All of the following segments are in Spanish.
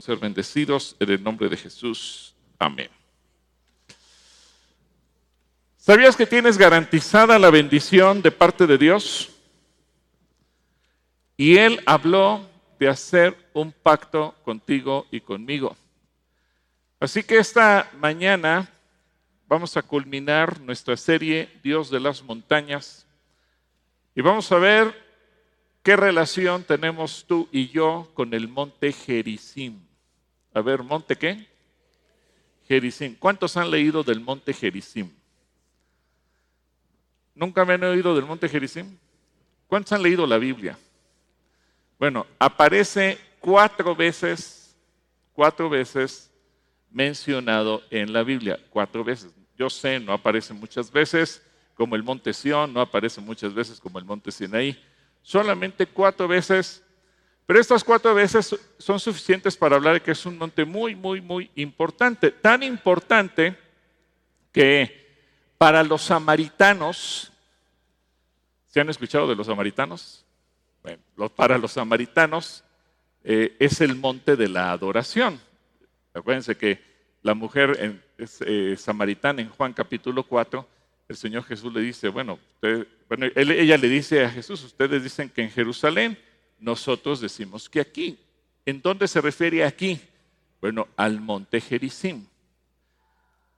ser bendecidos en el nombre de Jesús. Amén. ¿Sabías que tienes garantizada la bendición de parte de Dios? Y Él habló de hacer un pacto contigo y conmigo. Así que esta mañana vamos a culminar nuestra serie Dios de las montañas y vamos a ver qué relación tenemos tú y yo con el monte Gerizim. A ver, ¿monte qué? Gerizim. ¿Cuántos han leído del monte Gerizim? ¿Nunca me han oído del monte Gerizim? ¿Cuántos han leído la Biblia? Bueno, aparece cuatro veces, cuatro veces mencionado en la Biblia, cuatro veces. Yo sé, no aparece muchas veces como el monte Sión, no aparece muchas veces como el monte Sinaí, solamente cuatro veces, pero estas cuatro veces son suficientes para hablar de que es un monte muy, muy, muy importante, tan importante que para los samaritanos, ¿se han escuchado de los samaritanos? Bueno, para los samaritanos eh, es el monte de la adoración. Acuérdense que la mujer eh, samaritana en Juan capítulo 4, el Señor Jesús le dice, bueno, bueno ella le dice a Jesús, ustedes dicen que en Jerusalén, nosotros decimos que aquí. ¿En dónde se refiere aquí? Bueno, al monte Gerizim.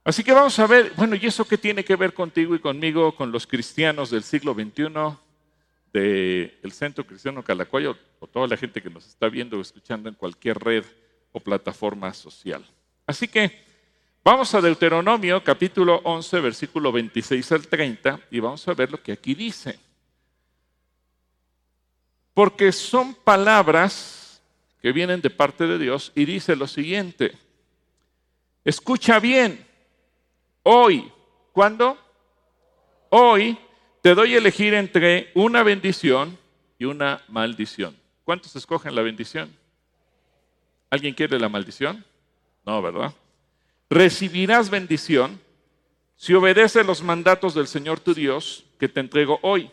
Así que vamos a ver, bueno, ¿y eso qué tiene que ver contigo y conmigo, con los cristianos del siglo XXI, del Centro Cristiano Calacoyo, o toda la gente que nos está viendo o escuchando en cualquier red o plataforma social? Así que vamos a Deuteronomio capítulo 11, versículo 26 al 30 y vamos a ver lo que aquí dice. Porque son palabras que vienen de parte de Dios y dice lo siguiente. Escucha bien, hoy, ¿cuándo? Hoy te doy a elegir entre una bendición y una maldición. ¿Cuántos escogen la bendición? ¿Alguien quiere la maldición? No, ¿verdad? Recibirás bendición si obedeces los mandatos del Señor tu Dios que te entrego hoy.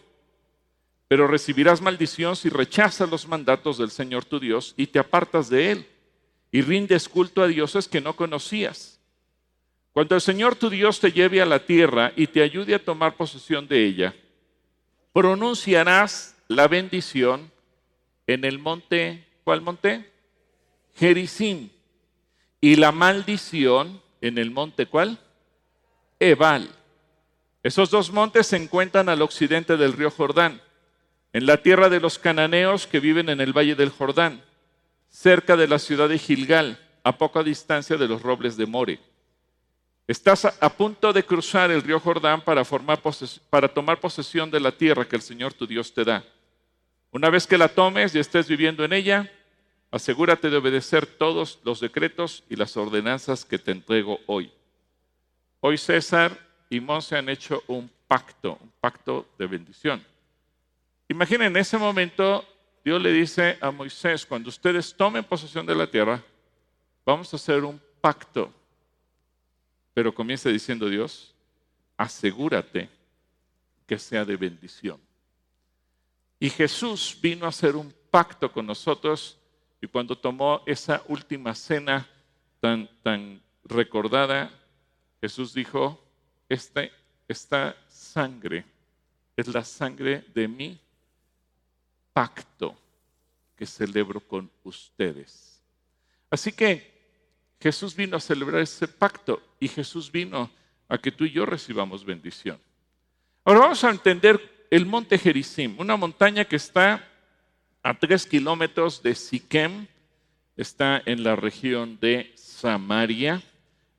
Pero recibirás maldición si rechazas los mandatos del Señor tu Dios y te apartas de Él y rindes culto a dioses que no conocías. Cuando el Señor tu Dios te lleve a la tierra y te ayude a tomar posesión de ella, pronunciarás la bendición en el monte, ¿cuál monte? Gerizim y la maldición en el monte cuál? Ebal. Esos dos montes se encuentran al occidente del río Jordán, en la tierra de los cananeos que viven en el valle del Jordán, cerca de la ciudad de Gilgal, a poca distancia de los robles de More. Estás a punto de cruzar el río Jordán para, para tomar posesión de la tierra que el Señor tu Dios te da. Una vez que la tomes y estés viviendo en ella, Asegúrate de obedecer todos los decretos y las ordenanzas que te entrego hoy. Hoy César y Monse han hecho un pacto, un pacto de bendición. Imaginen, en ese momento Dios le dice a Moisés, cuando ustedes tomen posesión de la tierra, vamos a hacer un pacto. Pero comienza diciendo Dios, asegúrate que sea de bendición. Y Jesús vino a hacer un pacto con nosotros y cuando tomó esa última cena tan, tan recordada, Jesús dijo, esta, esta sangre es la sangre de mi pacto que celebro con ustedes. Así que Jesús vino a celebrar ese pacto y Jesús vino a que tú y yo recibamos bendición. Ahora vamos a entender el monte Gerizim, una montaña que está a tres kilómetros de Siquem, está en la región de Samaria,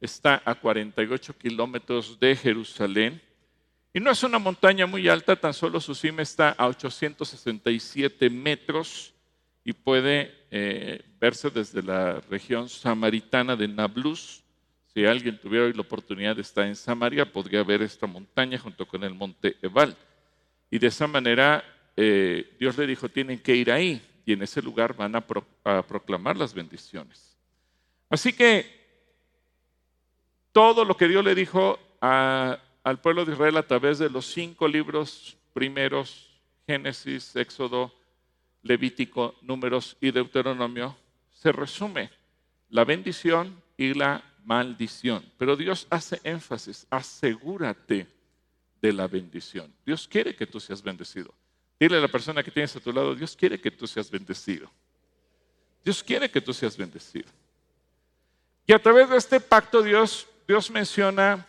está a 48 kilómetros de Jerusalén. Y no es una montaña muy alta, tan solo su cima está a 867 metros y puede eh, verse desde la región samaritana de Nablus. Si alguien tuviera hoy la oportunidad de estar en Samaria, podría ver esta montaña junto con el monte Ebal. Y de esa manera eh, Dios le dijo, tienen que ir ahí y en ese lugar van a, proclamar las bendiciones. Así que todo lo que Dios le dijo al pueblo de Israel a través de los cinco libros primeros, Génesis, Éxodo, Levítico, Números y Deuteronomio, se resume la bendición y la maldición. Pero Dios hace énfasis, asegúrate de la bendición. Dios quiere que tú seas bendecido. Dile a la persona que tienes a tu lado, Dios quiere que tú seas bendecido. Dios quiere que tú seas bendecido. Y a través de este pacto Dios, Dios menciona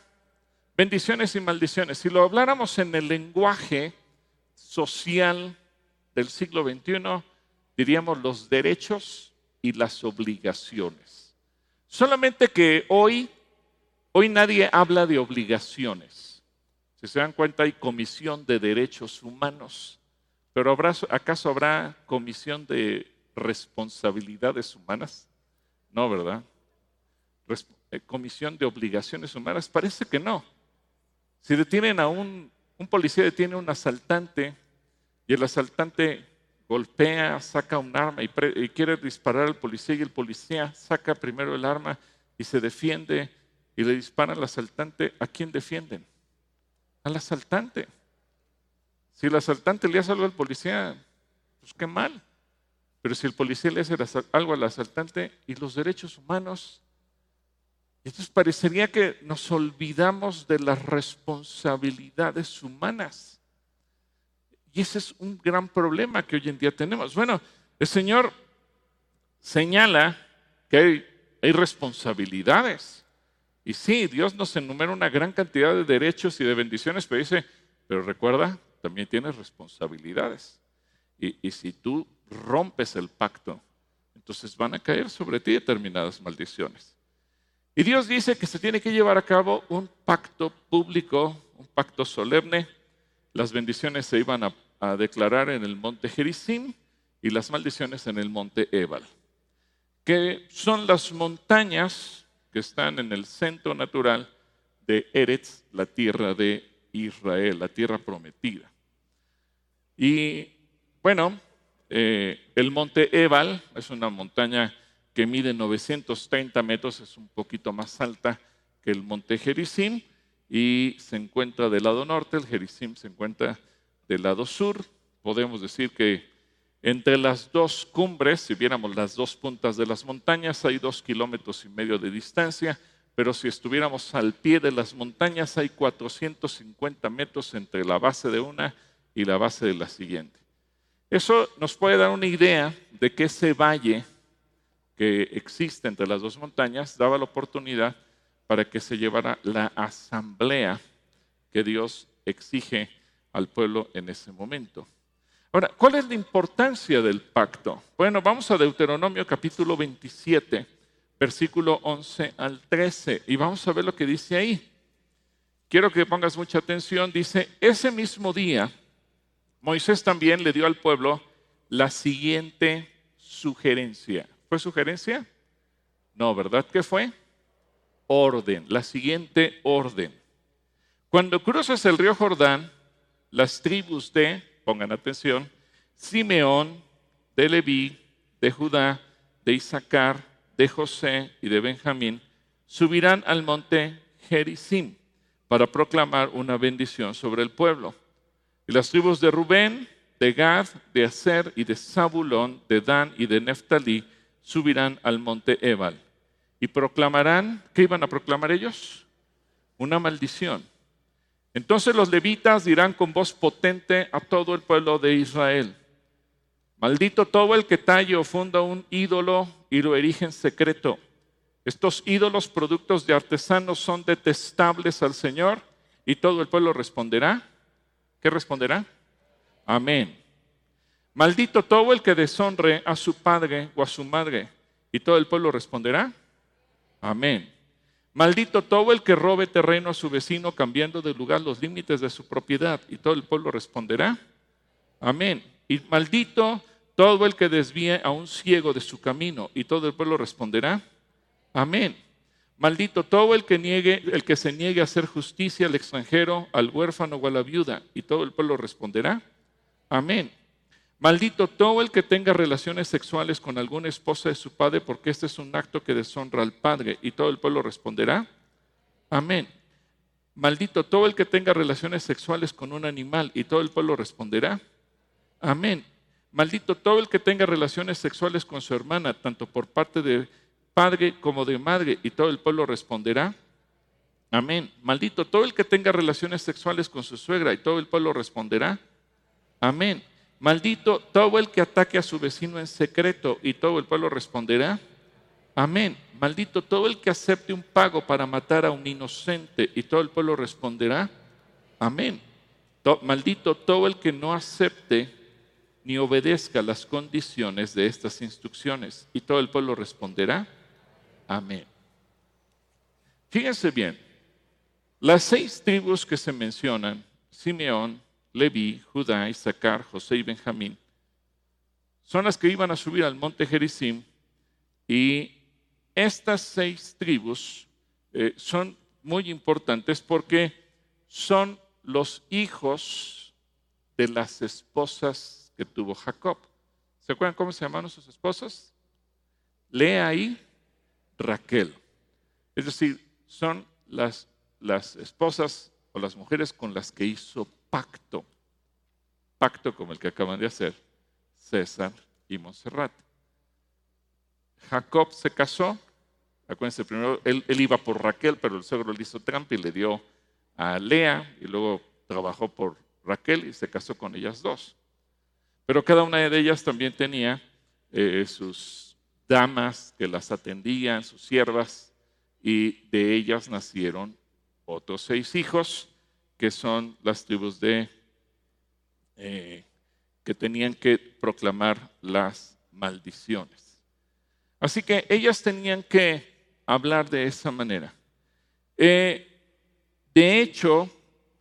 bendiciones y maldiciones. Si lo habláramos en el lenguaje social del siglo XXI, diríamos los derechos y las obligaciones. Solamente que hoy, hoy nadie habla de obligaciones. Si se dan cuenta, hay comisión de derechos humanos, pero ¿acaso habrá comisión de responsabilidades humanas? No, ¿verdad? Eh, comisión de obligaciones humanas, parece que no. Si detienen a un, policía, detiene a un asaltante y el asaltante golpea, saca un arma y, y, quiere disparar al policía y el policía saca primero el arma y se defiende y le dispara al asaltante, ¿a quién defienden? Al asaltante. Si el asaltante le hace algo al policía, pues qué mal. Pero si el policía le hace algo al asaltante y los derechos humanos entonces parecería que nos olvidamos de las responsabilidades humanas. Y ese es un gran problema que hoy en día tenemos. Bueno, el Señor señala que hay, responsabilidades. Y sí, Dios nos enumera una gran cantidad de derechos y de bendiciones, pero dice, pero recuerda, también tienes responsabilidades. Y si tú rompes el pacto, entonces van a caer sobre ti determinadas maldiciones. Y Dios dice que se tiene que llevar a cabo un pacto público, un pacto solemne. Las bendiciones se iban a, declarar en el monte Gerizim y las maldiciones en el monte Ebal, que son las montañas que están en el centro natural de Eretz, la tierra de Israel, la tierra prometida. Y bueno, eh, el monte Ebal es una montaña que mide 930 metros, es un poquito más alta que el monte Gerizim y se encuentra del lado norte, el Gerizim se encuentra del lado sur. Podemos decir que entre las dos cumbres, si viéramos las dos puntas de las montañas, hay dos kilómetros y medio de distancia, pero si estuviéramos al pie de las montañas, hay 450 metros entre la base de una y la base de la siguiente. Eso nos puede dar una idea de que ese valle que existe entre las dos montañas daba la oportunidad para que se llevara la asamblea que Dios exige al pueblo en ese momento. Ahora, ¿cuál es la importancia del pacto? Bueno, vamos a Deuteronomio capítulo 27, versículo 11 al 13, y vamos a ver lo que dice ahí. Quiero que pongas mucha atención. Dice, ese mismo día, Moisés también le dio al pueblo la siguiente sugerencia. ¿Fue sugerencia? No, ¿verdad que fue? Orden, la siguiente orden. Cuando cruzas el río Jordán, las tribus de, pongan atención, Simeón, de Leví, de Judá, de Isaacar, de José y de Benjamín, subirán al monte Gerizim para proclamar una bendición sobre el pueblo. Y las tribus de Rubén, de Gad, de Aser y de Zabulón, de Dan y de Neftalí subirán al monte Ebal y proclamarán, ¿qué iban a proclamar ellos? Una maldición. Entonces los levitas dirán con voz potente a todo el pueblo de Israel, maldito todo el que talle o funda un ídolo y lo erige en secreto. Estos ídolos, productos de artesanos, son detestables al Señor y todo el pueblo responderá. ¿Qué responderá? Amén. Maldito todo el que deshonre a su padre o a su madre. Y todo el pueblo responderá. Amén. Maldito todo el que robe terreno a su vecino cambiando de lugar los límites de su propiedad. Y todo el pueblo responderá. Amén. Y maldito todo el que desvíe a un ciego de su camino. Y todo el pueblo responderá. Amén. Maldito todo el que niegue, el que se niegue a hacer justicia al extranjero, al huérfano o a la viuda. Y todo el pueblo responderá. Amén. Maldito todo el que tenga relaciones sexuales con alguna esposa de su padre, porque este es un acto que deshonra al padre. Y todo el pueblo responderá, amén. Maldito todo el que tenga relaciones sexuales con un animal, y todo el pueblo responderá, amén. Maldito todo el que tenga relaciones sexuales con su hermana, tanto por parte de padre como de madre. Y todo el pueblo responderá, amén. Maldito todo el que tenga relaciones sexuales con su suegra. Y todo el pueblo responderá, amén. Maldito todo el que ataque a su vecino en secreto. Y todo el pueblo responderá, amén. Maldito todo el que acepte un pago para matar a un inocente. Y todo el pueblo responderá, amén. Maldito todo el que no acepte ni obedezca las condiciones de estas instrucciones. Y todo el pueblo responderá, amén. Fíjense bien, las seis tribus que se mencionan, Simeón, Leví, Judá, Isaacar, José y Benjamín, son las que iban a subir al monte Gerizim y estas seis tribus eh, son muy importantes porque son los hijos de las esposas que tuvo Jacob. ¿Se acuerdan cómo se llamaban sus esposas? Lea ahí Raquel. Es decir, son las, las esposas o las mujeres con las que hizo pacto. Pacto como el que acaban de hacer César y Montserrat. Jacob se casó. Acuérdense, primero él, él iba por Raquel, pero el suegro le hizo trampa y le dio a Lea y luego trabajó por Raquel y se casó con ellas dos. Pero cada una de ellas también tenía eh, sus damas que las atendían, sus siervas, y de ellas nacieron otros seis hijos, que son las tribus de eh, que tenían que proclamar las maldiciones. Así que ellas tenían que hablar de esa manera. Eh, de hecho,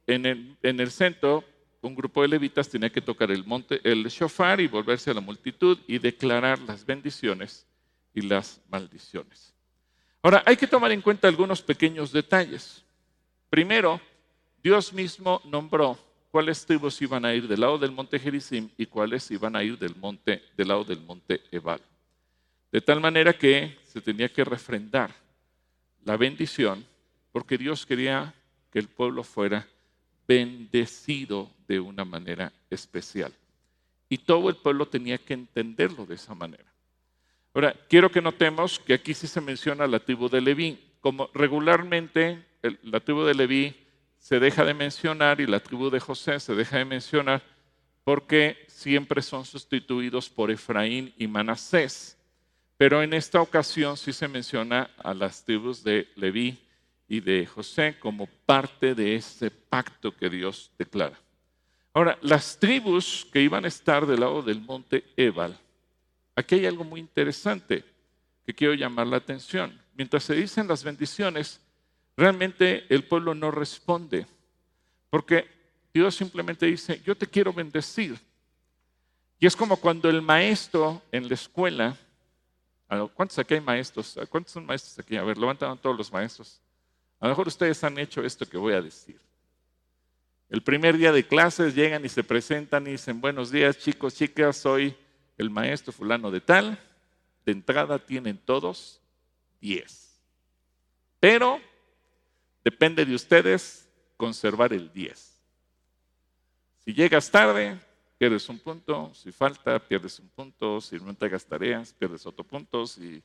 en el, centro, un grupo de levitas tenía que tocar el, monte, el shofar y volverse a la multitud y declarar las bendiciones y las maldiciones. Ahora, hay que tomar en cuenta algunos pequeños detalles. Primero, Dios mismo nombró cuáles tribus iban a ir del lado del monte Gerizim y cuáles iban a ir del, monte, del lado del monte Ebal. De tal manera que se tenía que refrendar la bendición porque Dios quería que el pueblo fuera bendecido de una manera especial. Y todo el pueblo tenía que entenderlo de esa manera. Ahora, quiero que notemos que aquí sí se menciona la tribu de Leví. Como regularmente la tribu de Leví se deja de mencionar y la tribu de José se deja de mencionar porque siempre son sustituidos por Efraín y Manasés. Pero en esta ocasión sí se menciona a las tribus de Leví y de José como parte de ese pacto que Dios declara. Ahora, las tribus que iban a estar del lado del monte Ebal, aquí hay algo muy interesante que quiero llamar la atención. Mientras se dicen las bendiciones, realmente el pueblo no responde, porque Dios simplemente dice, yo te quiero bendecir. Y es como cuando el maestro en la escuela, ¿cuántos aquí hay maestros? ¿Cuántos son maestros aquí? A ver, levantan todos los maestros. A lo mejor ustedes han hecho esto que voy a decir. El primer día de clases llegan y se presentan y dicen, buenos días chicos, chicas, soy el maestro fulano de tal. De entrada tienen todos 10. Pero depende de ustedes conservar el 10. Si llegas tarde, pierdes un punto. Si falta, pierdes un punto. Si no entregas tareas, pierdes otro punto. Si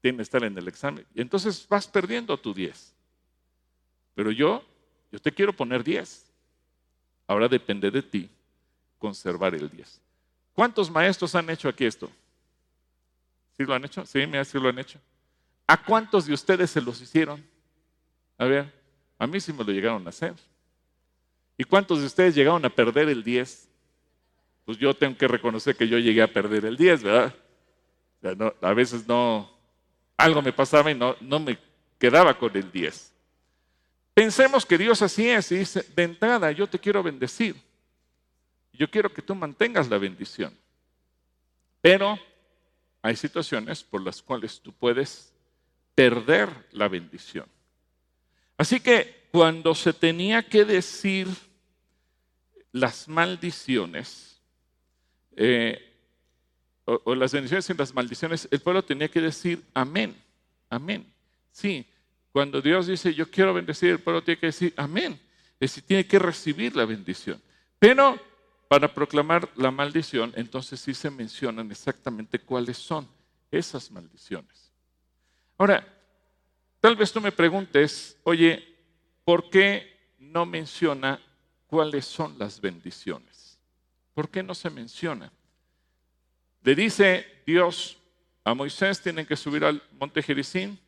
tienes que estar en el examen. Y entonces vas perdiendo tu 10. Pero yo, yo te quiero poner 10. Ahora depende de ti conservar el 10. ¿Cuántos maestros han hecho aquí esto? ¿Sí lo han hecho? Sí, mira, sí lo han hecho. ¿A cuántos de ustedes se los hicieron? A ver, a mí sí me lo llegaron a hacer. ¿Y cuántos de ustedes llegaron a perder el 10? Pues yo tengo que reconocer que yo llegué a perder el 10, ¿verdad? a veces no, algo me pasaba y no, no me quedaba con el 10. Pensemos que Dios así es y dice, de entrada yo te quiero bendecir. Yo quiero que tú mantengas la bendición. Pero hay situaciones por las cuales tú puedes perder la bendición. Así que cuando se tenía que decir las maldiciones, eh, o, o, las bendiciones y las maldiciones, el pueblo tenía que decir amén, amén. Sí, cuando Dios dice, yo quiero bendecir, el pueblo tiene que decir, amén. Es decir, tiene que recibir la bendición. Pero para proclamar la maldición, entonces sí se mencionan exactamente cuáles son esas maldiciones. Ahora, tal vez tú me preguntes, oye, ¿por qué no menciona cuáles son las bendiciones? ¿Por qué no se menciona? Le dice Dios a Moisés, tienen que subir al monte Jericín,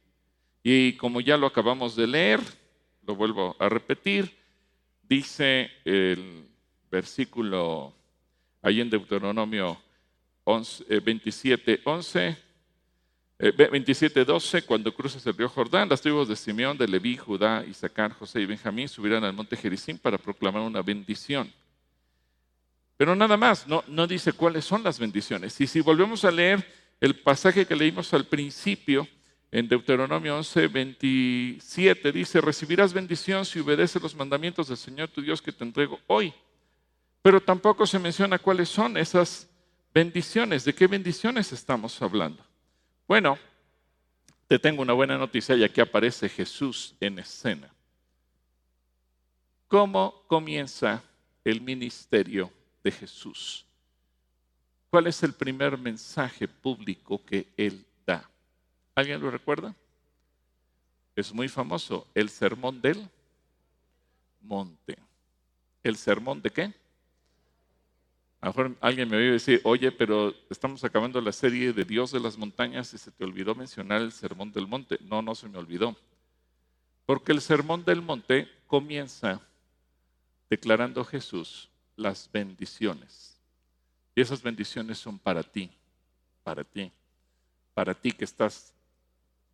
y como ya lo acabamos de leer, lo vuelvo a repetir, dice el versículo ahí en Deuteronomio 27, 11, 27, 12, cuando cruzas el río Jordán, las tribus de Simeón, de Leví, Judá, Isaacar, José y Benjamín subirán al monte Jericín para proclamar una bendición. Pero nada más, no, no dice cuáles son las bendiciones. Y si volvemos a leer el pasaje que leímos al principio, en Deuteronomio 11, 27, dice, recibirás bendición si obedeces los mandamientos del Señor tu Dios que te entrego hoy. Pero tampoco se menciona cuáles son esas bendiciones. ¿De qué bendiciones estamos hablando? Bueno, te tengo una buena noticia y aquí aparece Jesús en escena. ¿Cómo comienza el ministerio de Jesús? ¿Cuál es el primer mensaje público que él da? ¿Alguien lo recuerda? Es muy famoso, el sermón del monte. ¿El sermón de qué? A lo mejor alguien me oye decir, oye, pero estamos acabando la serie de Dios de las montañas y se te olvidó mencionar el sermón del monte. No, no se me olvidó. Porque el sermón del monte comienza declarando Jesús las bendiciones. Y esas bendiciones son para ti, para ti, para ti que estás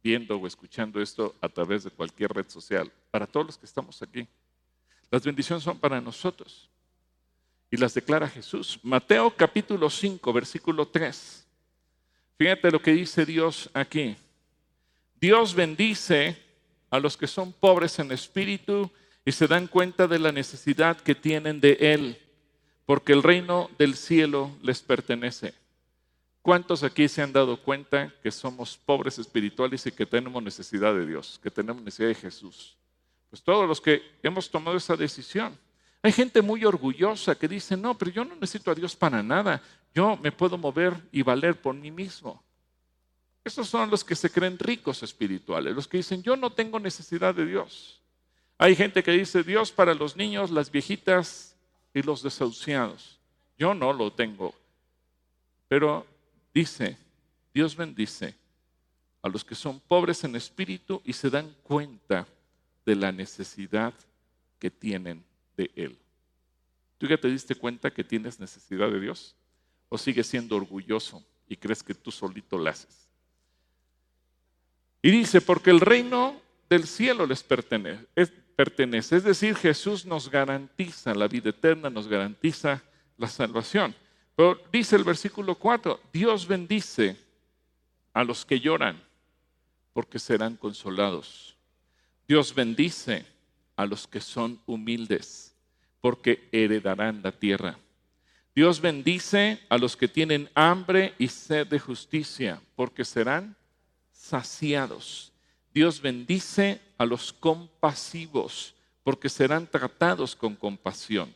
viendo o escuchando esto a través de cualquier red social, para todos los que estamos aquí. Las bendiciones son para nosotros y las declara Jesús. Mateo capítulo 5, versículo 3. Fíjate lo que dice Dios aquí. Dios bendice a los que son pobres en espíritu y se dan cuenta de la necesidad que tienen de Él, porque el reino del cielo les pertenece. ¿Cuántos aquí se han dado cuenta que somos pobres espirituales y que tenemos necesidad de Dios, que tenemos necesidad de Jesús? Pues todos los que hemos tomado esa decisión. Hay gente muy orgullosa que dice, no, pero yo no necesito a Dios para nada. Yo me puedo mover y valer por mí mismo. Esos son los que se creen ricos espirituales, los que dicen, yo no tengo necesidad de Dios. Hay gente que dice, Dios para los niños, las viejitas y los desahuciados. Yo no lo tengo. Pero dice, Dios bendice a los que son pobres en espíritu y se dan cuenta de la necesidad que tienen de Él. ¿Tú ya te diste cuenta que tienes necesidad de Dios? ¿O sigues siendo orgulloso y crees que tú solito lo haces? Y dice, porque el reino del cielo les pertenece. Es, pertenece. es decir, Jesús nos garantiza la vida eterna, nos garantiza la salvación. Pero dice el versículo 4, Dios bendice a los que lloran porque serán consolados. Dios bendice a los que son humildes, porque heredarán la tierra. Dios bendice a los que tienen hambre y sed de justicia, porque serán saciados. Dios bendice a los compasivos, porque serán tratados con compasión.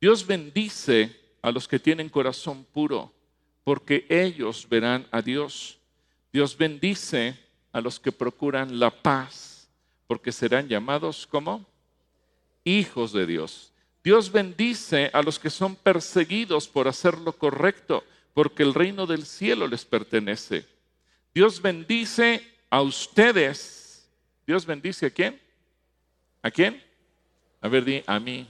Dios bendice a los que tienen corazón puro, porque ellos verán a Dios. Dios bendice a los que procuran la paz porque serán llamados como hijos de Dios. Dios bendice a los que son perseguidos por hacer lo correcto, porque el reino del cielo les pertenece. Dios bendice a ustedes. Dios bendice a quién? ¿A quién? A ver, di a mí.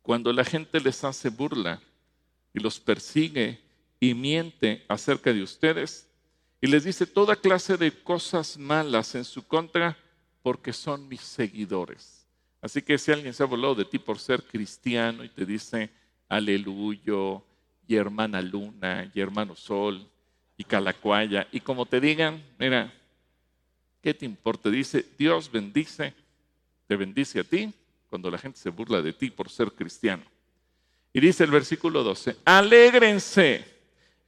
Cuando la gente les hace burla y los persigue y miente acerca de ustedes, y les dice toda clase de cosas malas en su contra porque son mis seguidores. Así que si alguien se ha volado de ti por ser cristiano y te dice aleluyo y hermana luna y hermano sol y calacuaya y como te digan, mira, ¿qué te importa? Dice, Dios bendice, te bendice a ti cuando la gente se burla de ti por ser cristiano. Y dice el versículo 12, alégrense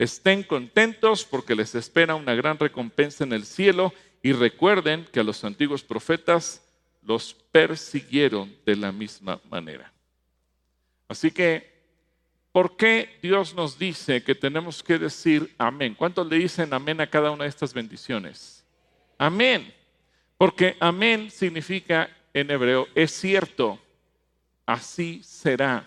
Estén contentos porque les espera una gran recompensa en el cielo y recuerden que a los antiguos profetas los persiguieron de la misma manera. Así que ¿por qué Dios nos dice que tenemos que decir amén? ¿Cuántos le dicen amén a cada una de estas bendiciones? Amén. Porque amén significa en hebreo, es cierto, así será.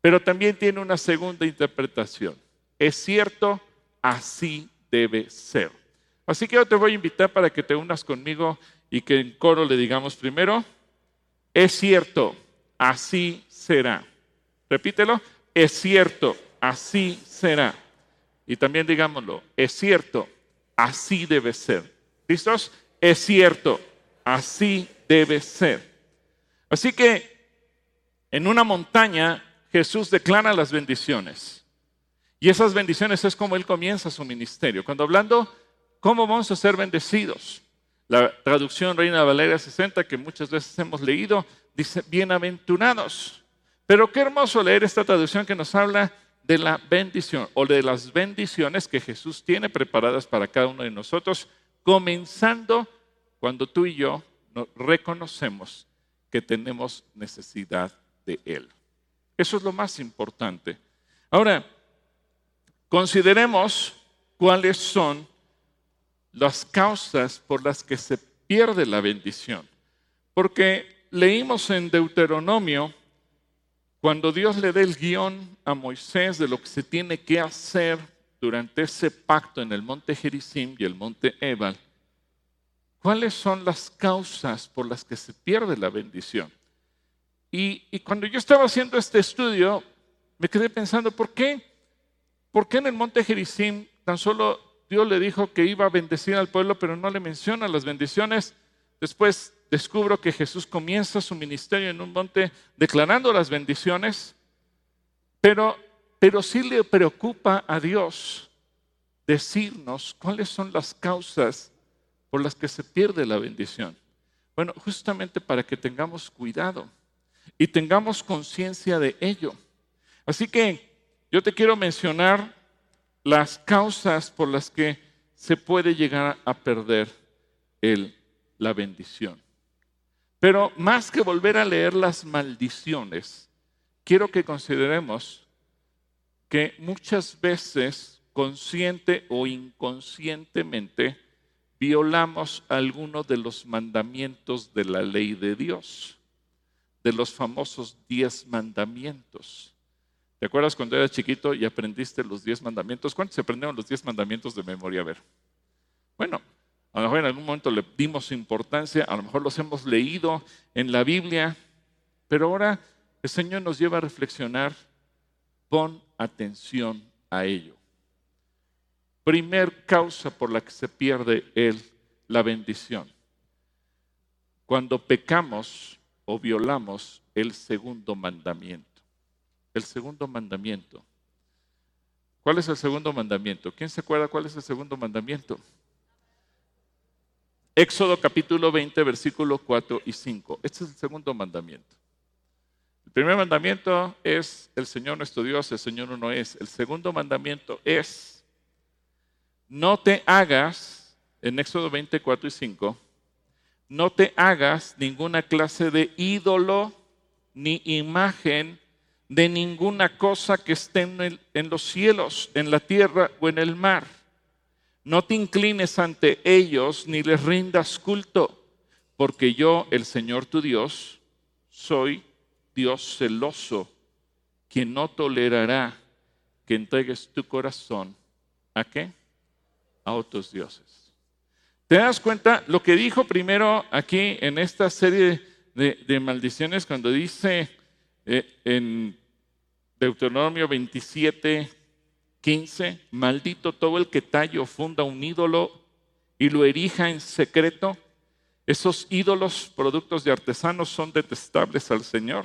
Pero también tiene una segunda interpretación. Es cierto, así debe ser. Así que yo te voy a invitar para que te unas conmigo y que en coro le digamos primero, es cierto, así será. Repítelo, es cierto, así será. Y también digámoslo, es cierto, así debe ser. ¿Listos? Es cierto, así debe ser. Así que en una montaña Jesús declara las bendiciones. Y esas bendiciones es como Él comienza su ministerio. Cuando hablando, ¿cómo vamos a ser bendecidos? La traducción Reina Valeria 60, que muchas veces hemos leído, dice, bienaventurados. Pero qué hermoso leer esta traducción que nos habla de la bendición o de las bendiciones que Jesús tiene preparadas para cada uno de nosotros, comenzando cuando tú y yo reconocemos que tenemos necesidad de Él. Eso es lo más importante. Ahora, consideremos cuáles son las causas por las que se pierde la bendición. Porque leímos en Deuteronomio, cuando Dios le da el guion a Moisés de lo que se tiene que hacer durante ese pacto en el monte Gerizim y el monte Ebal, ¿cuáles son las causas por las que se pierde la bendición? Y, cuando yo estaba haciendo este estudio, me quedé pensando, ¿por qué? ¿Por qué en el monte Gerizim tan solo Dios le dijo que iba a bendecir al pueblo, pero no le menciona las bendiciones? Después descubro que Jesús comienza su ministerio en un monte declarando las bendiciones, pero, pero sí le preocupa a Dios decirnos cuáles son las causas por las que se pierde la bendición. Bueno, justamente para que tengamos cuidado y tengamos conciencia de ello. Así que yo te quiero mencionar las causas por las que se puede llegar a perder el, la bendición. Pero más que volver a leer las maldiciones, quiero que consideremos que muchas veces, consciente o inconscientemente, violamos algunos de los mandamientos de la ley de Dios de los famosos diez mandamientos. ¿Te acuerdas cuando eras chiquito y aprendiste los diez mandamientos? ¿Cuántos aprendieron los diez mandamientos de memoria? A ver. Bueno, a lo mejor en algún momento le dimos importancia, a lo mejor los hemos leído en la Biblia, pero ahora el Señor nos lleva a reflexionar, pon atención a ello. Primer causa por la que se pierde el, la bendición. Cuando pecamos, o violamos el segundo mandamiento. El segundo mandamiento. ¿Cuál es el segundo mandamiento? ¿Quién se acuerda cuál es el segundo mandamiento? Éxodo capítulo 20, versículo 4 y 5. Este es el segundo mandamiento. El primer mandamiento es el Señor nuestro Dios, el Señor uno es. El segundo mandamiento es, no te hagas, en Éxodo 20, 4 y 5, no te hagas ninguna clase de ídolo ni imagen de ninguna cosa que esté en, los cielos, en la tierra o en el mar. No te inclines ante ellos ni les rindas culto, porque yo, el Señor tu Dios, soy Dios celoso, quien no tolerará que entregues tu corazón a qué? A otros dioses. ¿Te das cuenta lo que dijo primero aquí en esta serie de, maldiciones cuando dice eh, en Deuteronomio 27, 15, maldito todo el que talle o funda un ídolo y lo erija en secreto? Esos ídolos, productos de artesanos, son detestables al Señor.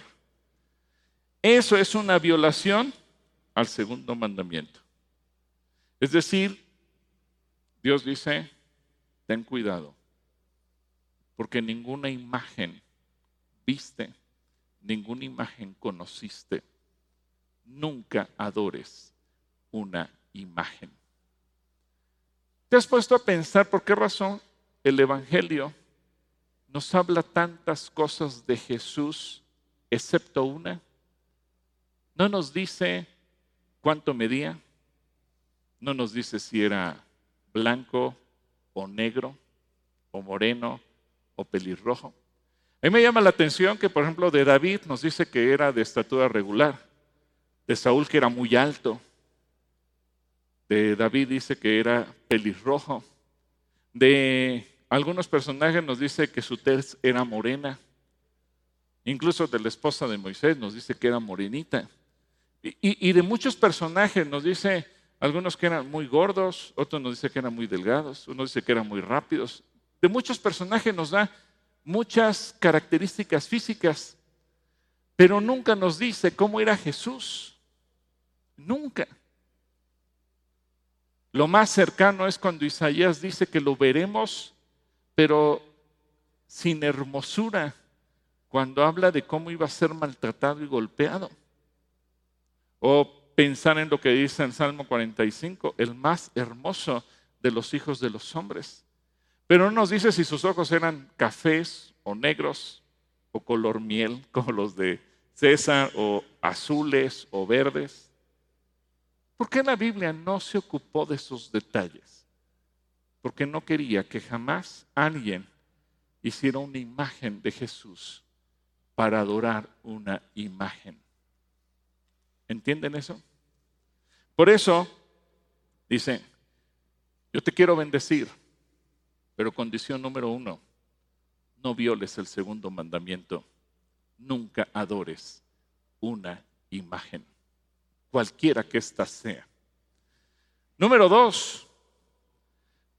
Eso es una violación al segundo mandamiento. Es decir, Dios dice, ten cuidado, porque ninguna imagen viste, ninguna imagen conociste. Nunca adores una imagen. ¿Te has puesto a pensar por qué razón el Evangelio nos habla tantas cosas de Jesús excepto una? No nos dice cuánto medía. No nos dice si era blanco o negro o moreno o pelirrojo. A mí me llama la atención que, por ejemplo, de David nos dice que era de estatura regular, de Saúl que era muy alto, de David dice que era pelirrojo, de algunos personajes nos dice que su tez era morena, incluso de la esposa de Moisés nos dice que era morenita, y, y de muchos personajes nos dice algunos que eran muy gordos, otros nos dice que eran muy delgados, uno dice que eran muy rápidos. De muchos personajes nos da muchas características físicas, pero nunca nos dice cómo era Jesús. Nunca. Lo más cercano es cuando Isaías dice que lo veremos, pero sin hermosura, cuando habla de cómo iba a ser maltratado y golpeado. O pensar en lo que dice en Salmo 45, el más hermoso de los hijos de los hombres. Pero no nos dice si sus ojos eran cafés o negros o color miel, como los de César, o azules o verdes. ¿Por qué la Biblia no se ocupó de esos detalles? Porque no quería que jamás alguien hiciera una imagen de Jesús para adorar una imagen. ¿Entienden eso? Por eso, dice, yo te quiero bendecir, pero condición número uno, no violes el segundo mandamiento, nunca adores una imagen, cualquiera que ésta sea. Número dos,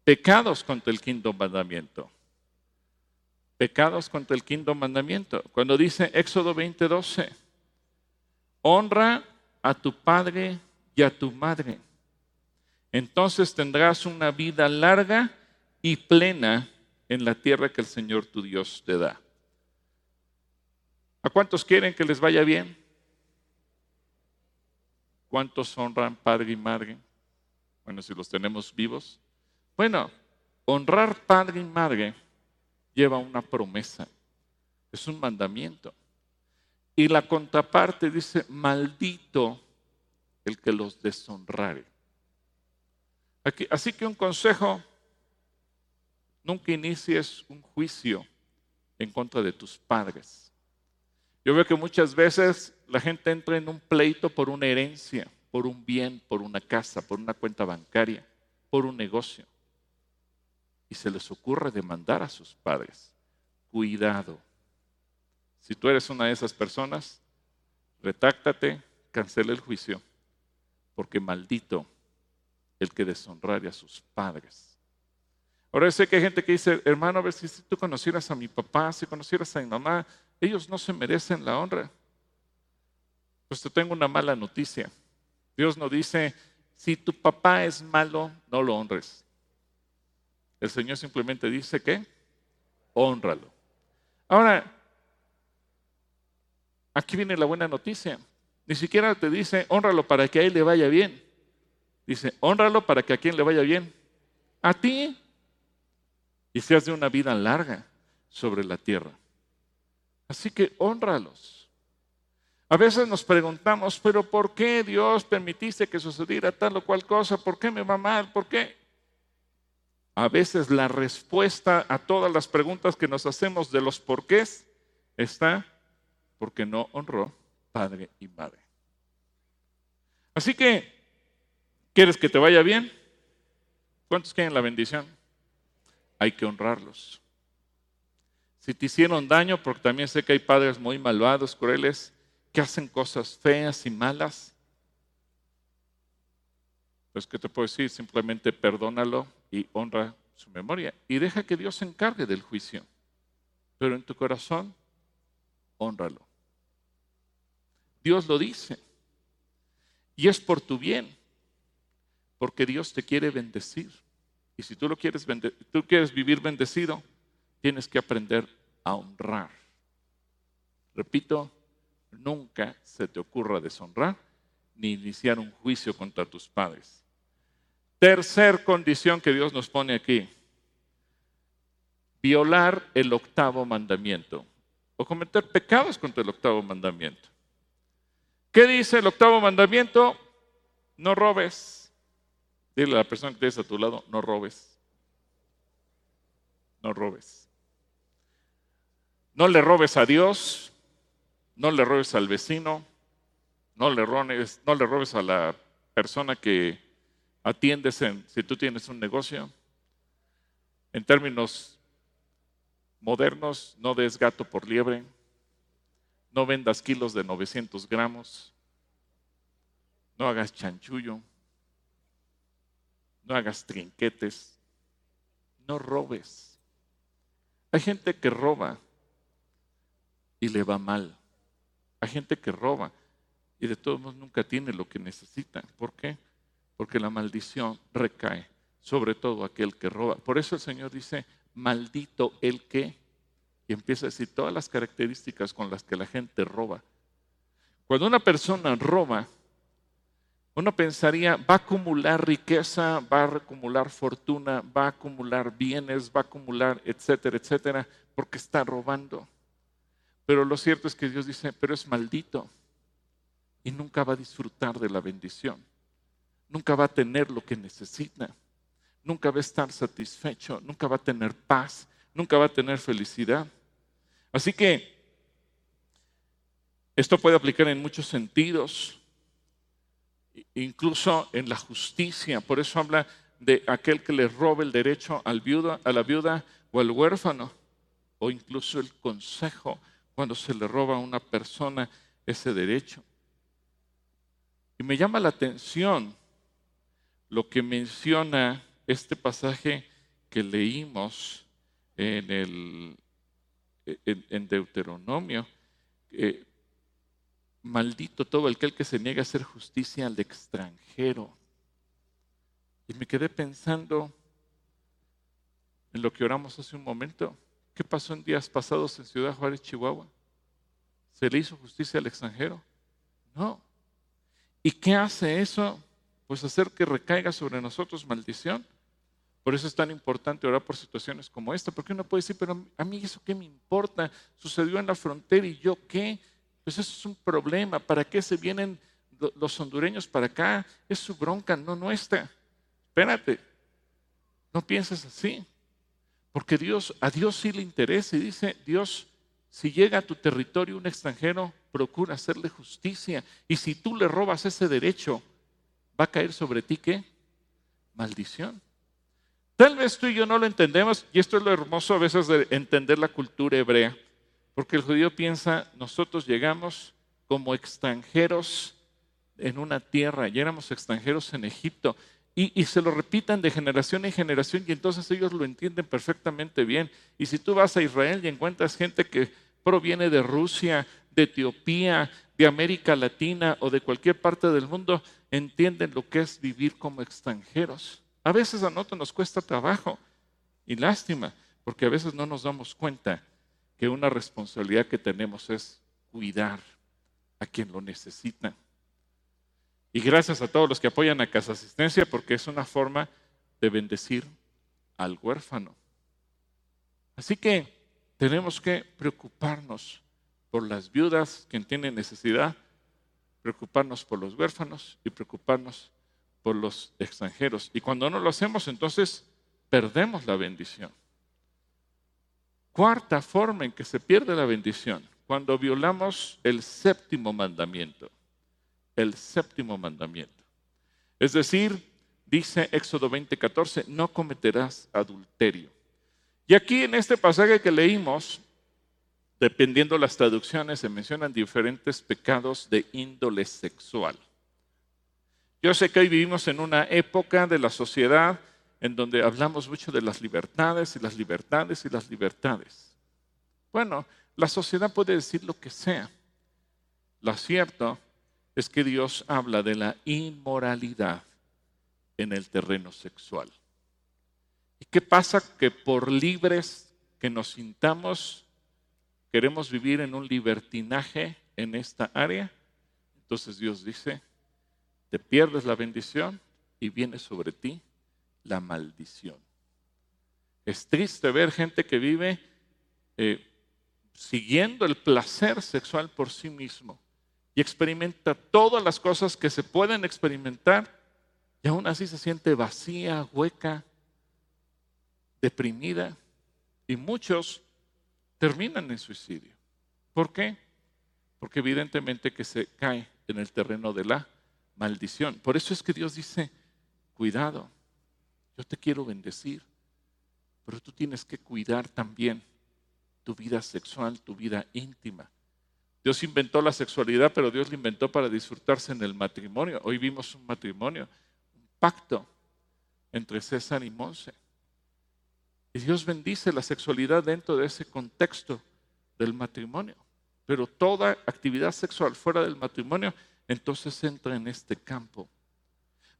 pecados contra el quinto mandamiento. Pecados contra el quinto mandamiento. Cuando dice Éxodo 20:12, honra a tu padre y a tu madre. Entonces tendrás una vida larga y plena en la tierra que el Señor tu Dios te da. ¿A cuántos quieren que les vaya bien? ¿Cuántos honran padre y madre? Bueno, si los tenemos vivos. Bueno, honrar padre y madre lleva una promesa, es un mandamiento. Y la contraparte dice, maldito el que los deshonrare. así que un consejo, nunca inicies un juicio en contra de tus padres. Yo veo que muchas veces la gente entra en un pleito por una herencia, por un bien, por una casa, por una cuenta bancaria, por un negocio. Y se les ocurre demandar a sus padres. Cuidado. Si tú eres una de esas personas, retáctate, cancela el juicio, porque maldito el que deshonrare a sus padres. Ahora sé que hay gente que dice, hermano, a ver si tú conocieras a mi papá, si conocieras a mi mamá, ellos no se merecen la honra. Pues te tengo una mala noticia. Dios no dice, si tu papá es malo, no lo honres. El Señor simplemente dice que honralo. Ahora, Aquí viene la buena noticia. Ni siquiera te dice, honralo para que a él le vaya bien. Dice, honralo para que a quien le vaya bien. A ti. Y seas de una vida larga sobre la tierra. Así que honralos. A veces nos preguntamos, pero ¿por qué Dios permitiste que sucediera tal o cual cosa? ¿Por qué me va mal? ¿Por qué? A veces la respuesta a todas las preguntas que nos hacemos de los porqués está porque no honró padre y madre. Así que, ¿quieres que te vaya bien? ¿Cuántos quieren la bendición? Hay que honrarlos. Si te hicieron daño, porque también sé que hay padres muy malvados, crueles, que hacen cosas feas y malas, pues ¿qué te puedo decir? Simplemente perdónalo y honra su memoria. Y deja que Dios se encargue del juicio. Pero en tu corazón, honralo. Dios lo dice. Y es por tu bien, porque Dios te quiere bendecir. Y si tú lo quieres, tú quieres vivir bendecido, tienes que aprender a honrar. Repito, nunca se te ocurra deshonrar ni iniciar un juicio contra tus padres. Tercer condición que Dios nos pone aquí, violar el octavo mandamiento o cometer pecados contra el octavo mandamiento. ¿Qué dice el octavo mandamiento? no robes. Dile a la persona que tienes a tu lado, no robes. No robes. No le robes a Dios, no le robes al vecino, no le robes, no le robes a la persona que atiendes en, si tú tienes un negocio. En términos modernos, no des gato por liebre, no vendas kilos de 900 gramos, no hagas chanchullo, no hagas trinquetes, no robes. Hay gente que roba y le va mal. Hay gente que roba y de todos modos nunca tiene lo que necesita. ¿Por qué? Porque la maldición recae sobre todo aquel que roba. Por eso el Señor dice, maldito el que, y empieza a decir todas las características con las que la gente roba. Cuando una persona roba, uno pensaría, va a acumular riqueza, va a acumular fortuna, va a acumular bienes, va a acumular, etcétera, etcétera, porque está robando. Pero lo cierto es que Dios dice, pero es maldito y nunca va a disfrutar de la bendición. Nunca va a tener lo que necesita. Nunca va a estar satisfecho. Nunca va a tener paz. Nunca va a tener felicidad. Así que esto puede aplicar en muchos sentidos, incluso en la justicia. Por eso habla de aquel que le robe el derecho al viuda, a la viuda o al huérfano, o incluso el consejo cuando se le roba a una persona ese derecho. Y me llama la atención lo que menciona este pasaje que leímos en, el, en, Deuteronomio. Maldito todo aquel que se niega a hacer justicia al extranjero. Y me quedé pensando en lo que oramos hace un momento. ¿Qué pasó en días pasados en Ciudad Juárez, Chihuahua? ¿Se le hizo justicia al extranjero? No. ¿Y qué hace eso? Pues hacer que recaiga sobre nosotros maldición. Por eso es tan importante orar por situaciones como esta, porque uno puede decir, pero a mí eso qué me importa, sucedió en la frontera y yo qué, pues eso es un problema, ¿para qué se vienen los hondureños para acá? Es su bronca, no nuestra. Espérate, no pienses así. Porque Dios, a Dios sí le interesa y dice, Dios, si llega a tu territorio un extranjero, procura hacerle justicia. Y si tú le robas ese derecho, va a caer sobre ti qué? Maldición. Tal vez tú y yo no lo entendemos, y esto es lo hermoso a veces de entender la cultura hebrea, porque el judío piensa, nosotros llegamos como extranjeros en una tierra, y éramos extranjeros en Egipto, y, se lo repitan de generación en generación y entonces ellos lo entienden perfectamente bien. Y si tú vas a Israel y encuentras gente que proviene de Rusia, de Etiopía, de América Latina o de cualquier parte del mundo, entienden lo que es vivir como extranjeros. A veces a nosotros nos cuesta trabajo y lástima, porque a veces no nos damos cuenta que una responsabilidad que tenemos es cuidar a quien lo necesita. Y gracias a todos los que apoyan a Casa Asistencia porque es una forma de bendecir al huérfano. Así que tenemos que preocuparnos por las viudas que tienen necesidad, preocuparnos por los huérfanos y preocuparnos por los extranjeros. Y cuando no lo hacemos, entonces perdemos la bendición. Cuarta forma en que se pierde la bendición, cuando violamos el séptimo mandamiento el séptimo mandamiento. Es decir, dice Éxodo 20:14, no cometerás adulterio. Y aquí en este pasaje que leímos, dependiendo las traducciones, se mencionan diferentes pecados de índole sexual. Yo sé que hoy vivimos en una época de la sociedad en donde hablamos mucho de las libertades y las libertades y las libertades. Bueno, la sociedad puede decir lo que sea. Lo cierto es que Dios habla de la inmoralidad en el terreno sexual. ¿Y qué pasa? Que por libres que nos sintamos, queremos vivir en un libertinaje en esta área. Entonces Dios dice, te pierdes la bendición y viene sobre ti la maldición. Es triste ver gente que vive eh, siguiendo el placer sexual por sí mismo y experimenta todas las cosas que se pueden experimentar y aún así se siente vacía, hueca, deprimida y muchos terminan en suicidio. ¿Por qué? Porque evidentemente que se cae en el terreno de la maldición. Por eso es que Dios dice, cuidado, yo te quiero bendecir, pero tú tienes que cuidar también tu vida sexual, tu vida íntima. Dios inventó la sexualidad, pero Dios la inventó para disfrutarse en el matrimonio. Hoy vimos un matrimonio, un pacto entre César y Monse. Y Dios bendice la sexualidad dentro de ese contexto del matrimonio. Pero toda actividad sexual fuera del matrimonio entonces entra en este campo.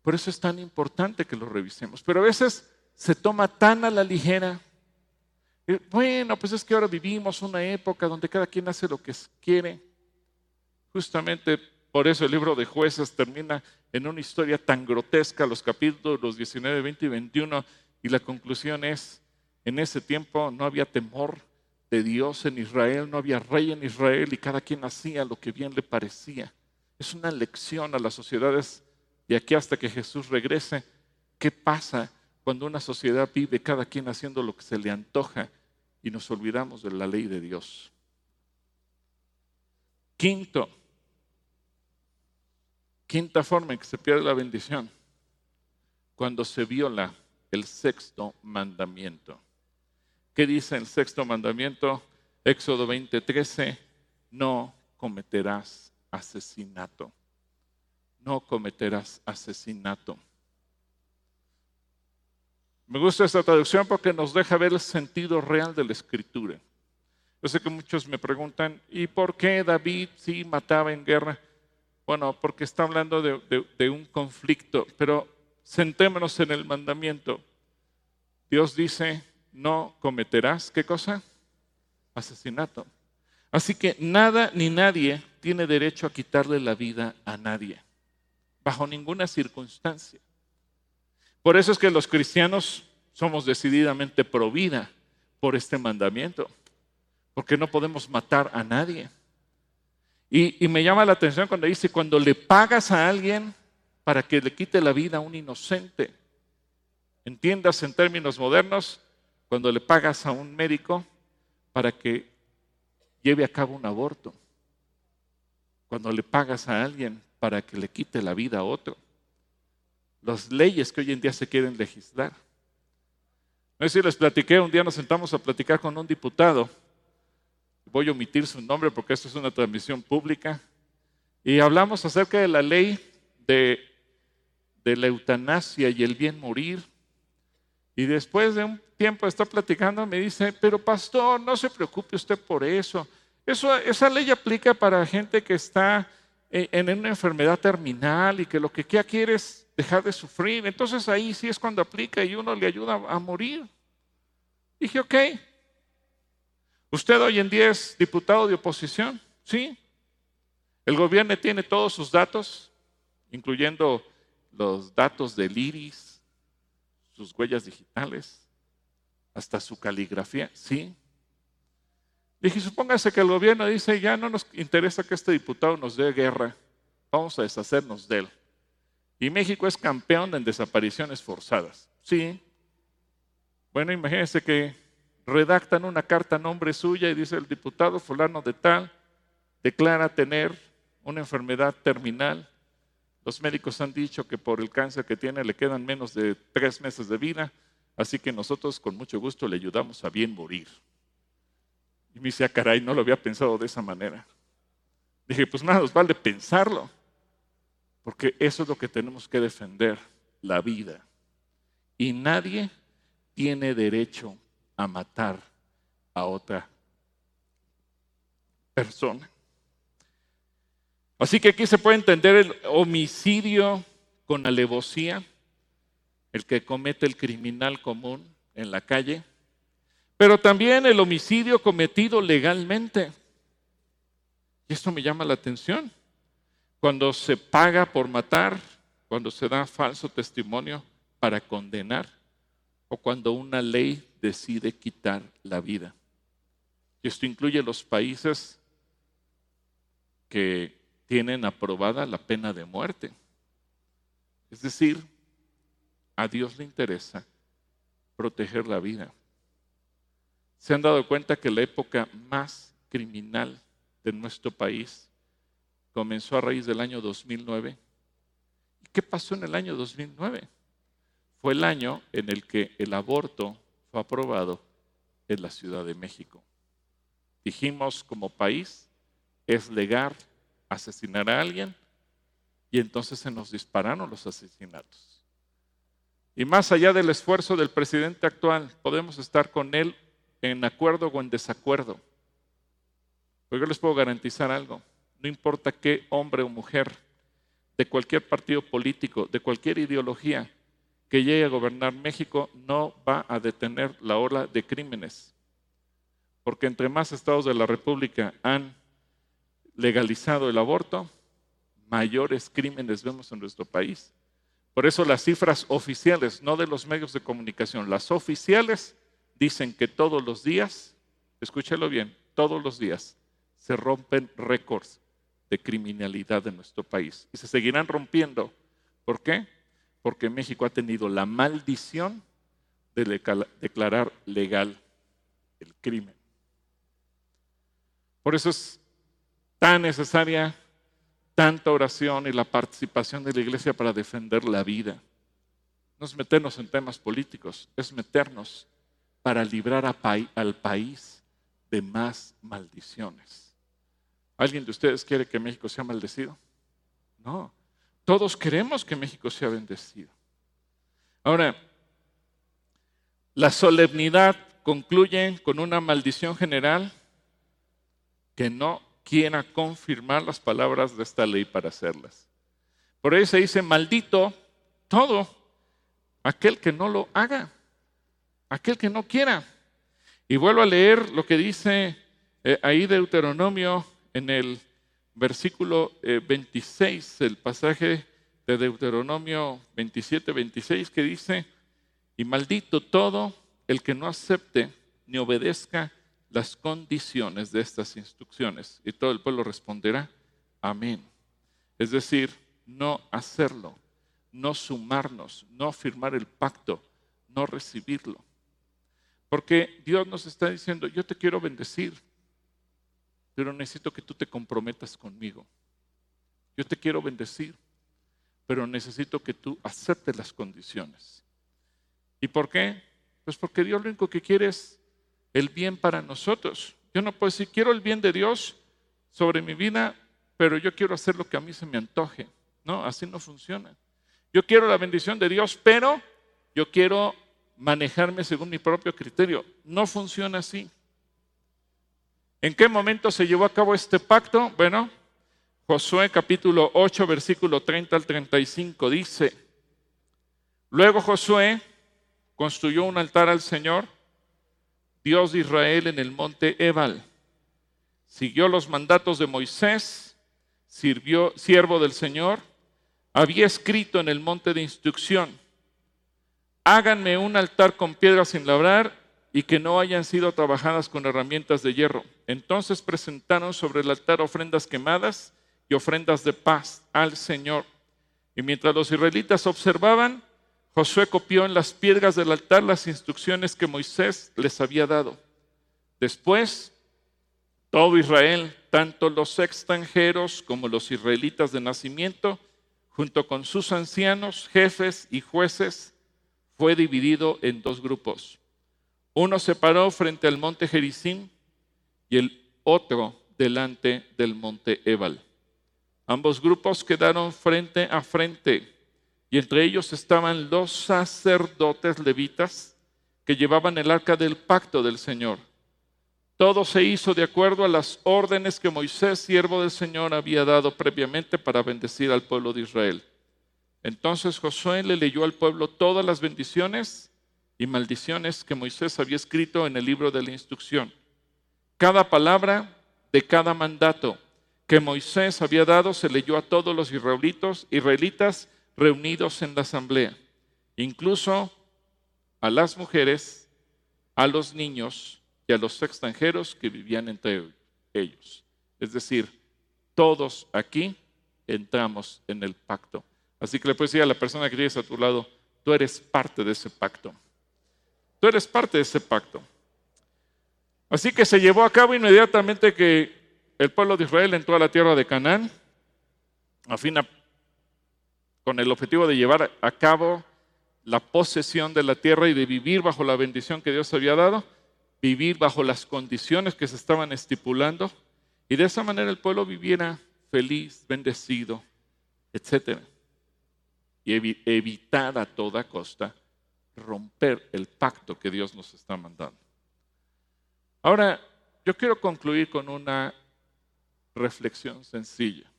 Por eso es tan importante que lo revisemos. Pero a veces se toma tan a la ligera. Bueno, pues es que ahora vivimos una época donde cada quien hace lo que quiere. Justamente por eso el libro de jueces termina en una historia tan grotesca, los capítulos 19, 20 y 21, y la conclusión es, en ese tiempo no había temor de Dios en Israel, no había rey en Israel y cada quien hacía lo que bien le parecía. Es una lección a las sociedades de aquí hasta que Jesús regrese. ¿Qué pasa cuando una sociedad vive cada quien haciendo lo que se le antoja y nos olvidamos de la ley de Dios? Quinto, quinta forma en que se pierde la bendición, cuando se viola el sexto mandamiento. ¿Qué dice el sexto mandamiento? Éxodo 20:13, no cometerás asesinato. No cometerás asesinato. Me gusta esta traducción porque nos deja ver el sentido real de la escritura. Yo sé que muchos me preguntan, ¿y por qué David sí mataba en guerra? Bueno, porque está hablando de, de un conflicto, pero sentémonos en el mandamiento. Dios dice, no cometerás, ¿qué cosa? Asesinato. Así que nada ni nadie tiene derecho a quitarle la vida a nadie, bajo ninguna circunstancia. Por eso es que los cristianos somos decididamente pro vida por este mandamiento, porque no podemos matar a nadie. Y, y, me llama la atención cuando dice, cuando le pagas a alguien para que le quite la vida a un inocente, entiendas en términos modernos, cuando le pagas a un médico para que lleve a cabo un aborto, cuando le pagas a alguien para que le quite la vida a otro, las leyes que hoy en día se quieren legislar. No sé si les platiqué, un día nos sentamos a platicar con un diputado, voy a omitir su nombre porque esto es una transmisión pública, y hablamos acerca de la ley de, la eutanasia y el bien morir, y después de un tiempo de estar platicando me dice, pero pastor, no se preocupe usted por eso. eso esa ley aplica para gente que está en una enfermedad terminal y que lo que quiere es dejar de sufrir. Entonces ahí sí es cuando aplica y uno le ayuda a morir. Dije, ok. ¿Usted hoy en día es diputado de oposición? Sí. El gobierno tiene todos sus datos, incluyendo los datos del IRIS, sus huellas digitales, hasta su caligrafía, sí. Dije, supóngase que el gobierno dice, ya no nos interesa que este diputado nos dé guerra, vamos a deshacernos de él. Y México es campeón en desapariciones forzadas. Sí. Bueno, imagínense que redactan una carta a nombre suya y dice el diputado fulano de tal declara tener una enfermedad terminal los médicos han dicho que por el cáncer que tiene le quedan menos de tres meses de vida, así que nosotros con mucho gusto le ayudamos a bien morir. Y me dice, caray, no lo había pensado de esa manera. Dije, pues nada, nos vale pensarlo, porque eso es lo que tenemos que defender, la vida. Y nadie tiene derecho a matar a otra persona. Así que aquí se puede entender el homicidio con alevosía, el que comete el criminal común en la calle, pero también el homicidio cometido legalmente. Y esto me llama la atención. Cuando se paga por matar, cuando se da falso testimonio para condenar, o cuando una ley decide quitar la vida. Y esto incluye los países que tienen aprobada la pena de muerte. Es decir, a Dios le interesa proteger la vida. ¿Se han dado cuenta que la época más criminal de nuestro país comenzó a raíz del año 2009? ¿Y qué pasó en el año 2009? Fue el año en el que el aborto fue aprobado en la Ciudad de México. Dijimos como país, es legal asesinar a alguien y entonces se nos dispararon los asesinatos. Y más allá del esfuerzo del presidente actual, podemos estar con él en acuerdo o en desacuerdo. Pero yo les puedo garantizar algo, no importa qué hombre o mujer de cualquier partido político, de cualquier ideología que llegue a gobernar México, no va a detener la ola de crímenes. Porque entre más estados de la República han legalizado el aborto, mayores crímenes vemos en nuestro país. Por eso las cifras oficiales, no de los medios de comunicación, las oficiales dicen que todos los días, escúchelo bien, todos los días se rompen récords de criminalidad en nuestro país. Y se seguirán rompiendo. ¿Por qué? Porque México ha tenido la maldición de declarar legal el crimen. Por eso es tan necesaria tanta oración y la participación de la iglesia para defender la vida. No es meternos en temas políticos, es meternos para librar al país de más maldiciones. ¿Alguien de ustedes quiere que México sea maldecido? No, todos queremos que México sea bendecido. Ahora, la solemnidad concluye con una maldición general que no quiera confirmar las palabras de esta ley para hacerlas. Por eso se dice, maldito todo aquel que no lo haga, aquel que no quiera. Y vuelvo a leer lo que dice eh, ahí Deuteronomio en el versículo 26, eh, el pasaje de Deuteronomio 27, 26, que dice, y maldito todo el que no acepte ni obedezca las condiciones de estas instrucciones. Y todo el pueblo responderá, amén. Es decir, no hacerlo, no sumarnos, no firmar el pacto, no recibirlo. Porque Dios nos está diciendo, yo te quiero bendecir, pero necesito que tú te comprometas conmigo. Yo te quiero bendecir, pero necesito que tú aceptes las condiciones. ¿Y por qué? Pues porque Dios lo único que quiere es el bien para nosotros. Yo no puedo decir, quiero el bien de Dios sobre mi vida, pero yo quiero hacer lo que a mí se me antoje. No, así no funciona. Yo quiero la bendición de Dios, pero yo quiero manejarme según mi propio criterio. No funciona así. ¿En qué momento se llevó a cabo este pacto? Bueno, Josué capítulo 8, versículo 30 al 35 dice, luego Josué construyó un altar al Señor Dios de Israel en el monte Ebal. Siguió los mandatos de Moisés, sirvió siervo del Señor, había escrito en el monte de instrucción, háganme un altar con piedras sin labrar y que no hayan sido trabajadas con herramientas de hierro. Entonces presentaron sobre el altar ofrendas quemadas y ofrendas de paz al Señor. Y mientras los israelitas observaban, Josué copió en las piedras del altar las instrucciones que Moisés les había dado. Después, todo Israel, tanto los extranjeros como los israelitas de nacimiento, junto con sus ancianos, jefes y jueces, fue dividido en dos grupos. Uno se paró frente al monte Gerizim y el otro delante del monte Ebal. Ambos grupos quedaron frente a frente y entre ellos estaban los sacerdotes levitas que llevaban el arca del pacto del Señor. Todo se hizo de acuerdo a las órdenes que Moisés, siervo del Señor, había dado previamente para bendecir al pueblo de Israel. Entonces Josué le leyó al pueblo todas las bendiciones y maldiciones que Moisés había escrito en el libro de la instrucción. Cada palabra de cada mandato que Moisés había dado se leyó a todos los israelitos, israelitas reunidos en la asamblea, incluso a las mujeres, a los niños y a los extranjeros que vivían entre ellos. Es decir, Todos aquí entramos en el pacto. Así que le puedes decir a la persona que tienes a tu lado, tú eres parte de ese pacto. Tú eres parte de ese pacto. Así que se llevó a cabo inmediatamente que el pueblo de Israel entró a la tierra de Canaán, a fin con el objetivo de llevar a cabo la posesión de la tierra y de vivir bajo la bendición que Dios había dado, vivir bajo las condiciones que se estaban estipulando, y de esa manera el pueblo viviera feliz, bendecido, etc. Y evitar a toda costa romper el pacto que Dios nos está mandando. Ahora, yo quiero concluir con una reflexión sencilla.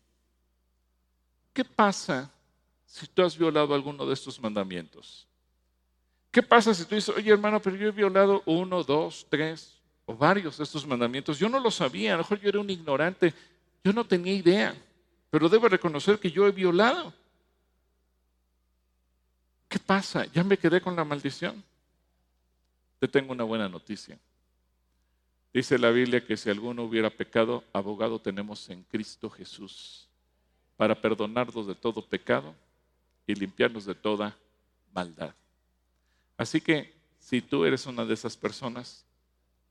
¿Qué pasa si tú has violado alguno de estos mandamientos? ¿Qué pasa si tú dices, oye hermano, pero yo he violado uno, dos, tres o varios de estos mandamientos? Yo no lo sabía, a lo mejor yo era un ignorante, yo no tenía idea, pero debo reconocer que yo he violado. ¿Qué pasa? ¿Ya me quedé con la maldición? Te tengo una buena noticia. Dice la Biblia que si alguno hubiera pecado, abogado tenemos en Cristo Jesús para perdonarnos de todo pecado y limpiarnos de toda maldad. Así que si tú eres una de esas personas,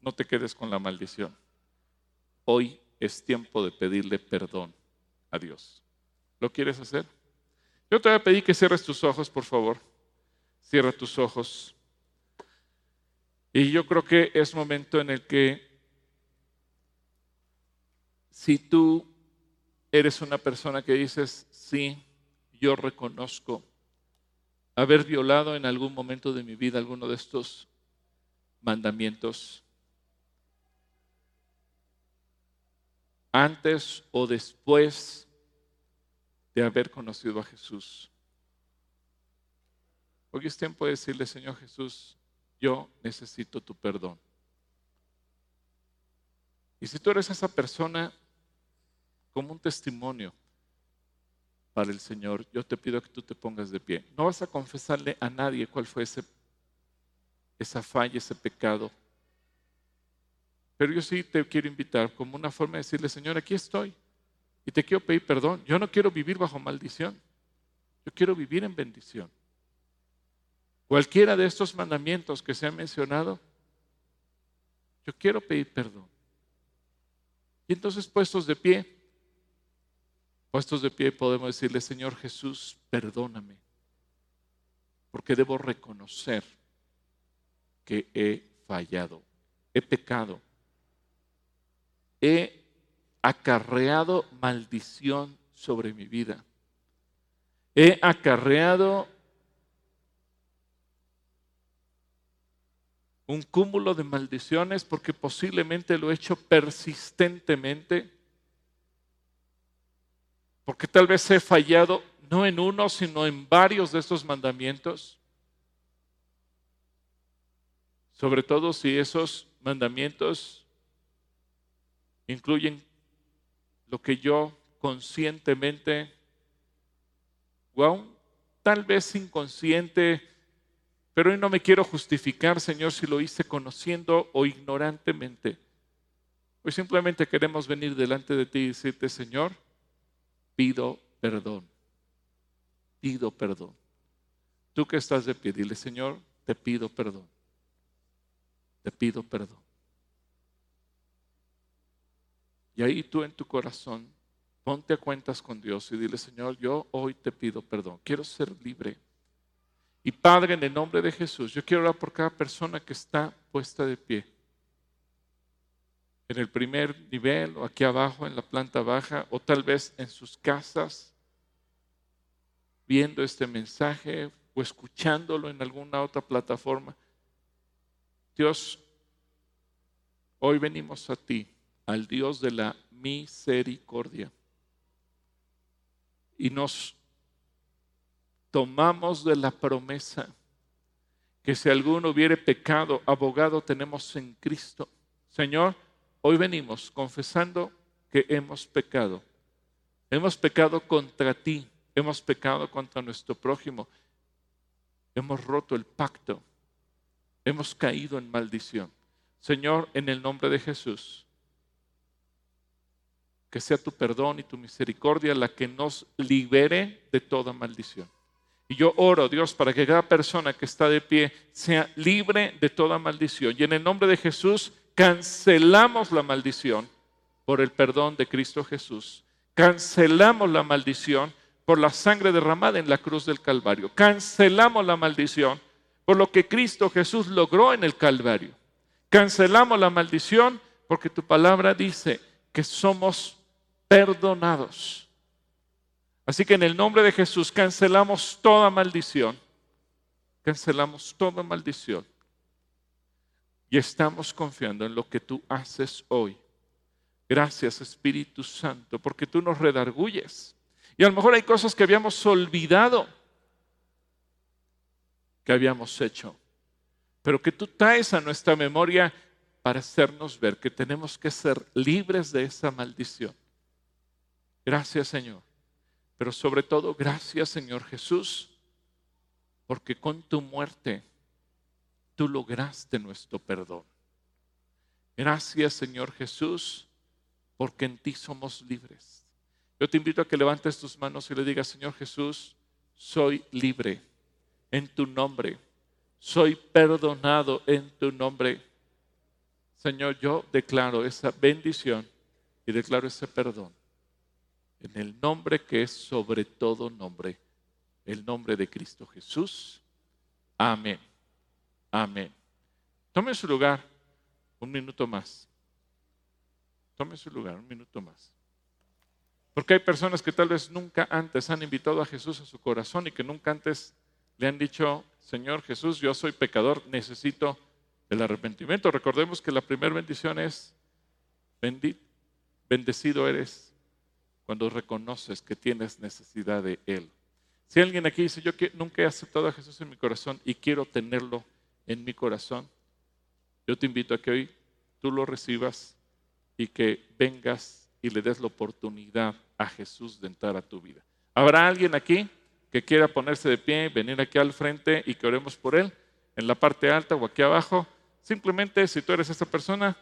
no te quedes con la maldición. Hoy es tiempo de pedirle perdón a Dios. ¿Lo quieres hacer? Yo te voy a pedir que cierres tus ojos, por favor. Cierra tus ojos. Y yo creo que es momento en el que si tú eres una persona que dices, sí, yo reconozco haber violado en algún momento de mi vida alguno de estos mandamientos, antes o después de haber conocido a Jesús. Hoy es tiempo de decirle, Señor Jesús, yo necesito tu perdón. Y si tú eres esa persona, como un testimonio para el Señor, yo te pido que tú te pongas de pie. No vas a confesarle a nadie cuál fue ese, esa falla, ese pecado. Pero yo sí te quiero invitar como una forma de decirle, Señor, aquí estoy. Y te quiero pedir perdón. Yo no quiero vivir bajo maldición. Yo quiero vivir en bendición. Cualquiera de estos mandamientos que se han mencionado, yo quiero pedir perdón. Y entonces puestos de pie, Puestos de pie podemos decirle, Señor Jesús, perdóname, porque debo reconocer que he fallado, he pecado, he acarreado maldición sobre mi vida, he acarreado un cúmulo de maldiciones porque posiblemente lo he hecho persistentemente porque tal vez he fallado no en uno, sino en varios de estos mandamientos. Sobre todo si esos mandamientos incluyen lo que yo conscientemente, wow, tal vez inconsciente, pero hoy no me quiero justificar, Señor, si lo hice conociendo o ignorantemente. Hoy simplemente queremos venir delante de ti y decirte, Señor, pido perdón. Pido perdón. Tú que estás de pie, dile, Señor, te pido perdón. Te pido perdón. Y ahí tú en tu corazón, ponte a cuentas con Dios y dile, Señor, yo hoy te pido perdón. Quiero ser libre. Y Padre, en el nombre de Jesús, yo quiero orar por cada persona que está puesta de pie en el primer nivel o aquí abajo en la planta baja o tal vez en sus casas viendo este mensaje o escuchándolo en alguna otra plataforma. Dios, hoy venimos a ti, al Dios de la misericordia, y nos tomamos de la promesa que si alguno hubiere pecado, abogado tenemos en Cristo. Señor, Hoy venimos confesando que hemos pecado. Hemos pecado contra ti, hemos pecado contra nuestro prójimo, hemos roto el pacto, hemos caído en maldición. Señor, en el nombre de Jesús, que sea tu perdón y tu misericordia la que nos libere de toda maldición. Y yo oro, Dios, para que cada persona que está de pie sea libre de toda maldición. Y en el nombre de Jesús cancelamos la maldición por el perdón de Cristo Jesús. Cancelamos la maldición por la sangre derramada en la cruz del Calvario. Cancelamos la maldición por lo que Cristo Jesús logró en el Calvario. Cancelamos la maldición porque tu palabra dice que somos perdonados. Así que en el nombre de Jesús cancelamos toda maldición. Cancelamos toda maldición. Y estamos confiando en lo que tú haces hoy. Gracias Espíritu Santo, porque tú nos redarguyes. Y a lo mejor hay cosas que habíamos olvidado que habíamos hecho, pero que tú traes a nuestra memoria para hacernos ver que tenemos que ser libres de esa maldición. Gracias Señor. Pero sobre todo, gracias Señor Jesús, porque con tu muerte tú lograste nuestro perdón. Gracias Señor Jesús, porque en ti somos libres. Yo te invito a que levantes tus manos y le digas, Señor Jesús, soy libre en tu nombre. Soy perdonado en tu nombre. Señor, yo declaro esa bendición y declaro ese perdón en el nombre que es sobre todo nombre, el nombre de Cristo Jesús. Amén. Amén. Tome su lugar un minuto más. Tome su lugar un minuto más. Porque hay personas que tal vez nunca antes han invitado a Jesús a su corazón y que nunca antes le han dicho, Señor Jesús, yo soy pecador, necesito el arrepentimiento. Recordemos que la primera bendición es, bendecido eres cuando reconoces que tienes necesidad de Él. Si alguien aquí dice, yo nunca he aceptado a Jesús en mi corazón y quiero tenerlo en mi corazón, yo te invito a que hoy tú lo recibas y que vengas y le des la oportunidad a Jesús de entrar a tu vida. ¿Habrá alguien aquí que quiera ponerse de pie, venir aquí al frente y que oremos por él, en la parte alta o aquí abajo? Simplemente, si tú eres esa persona,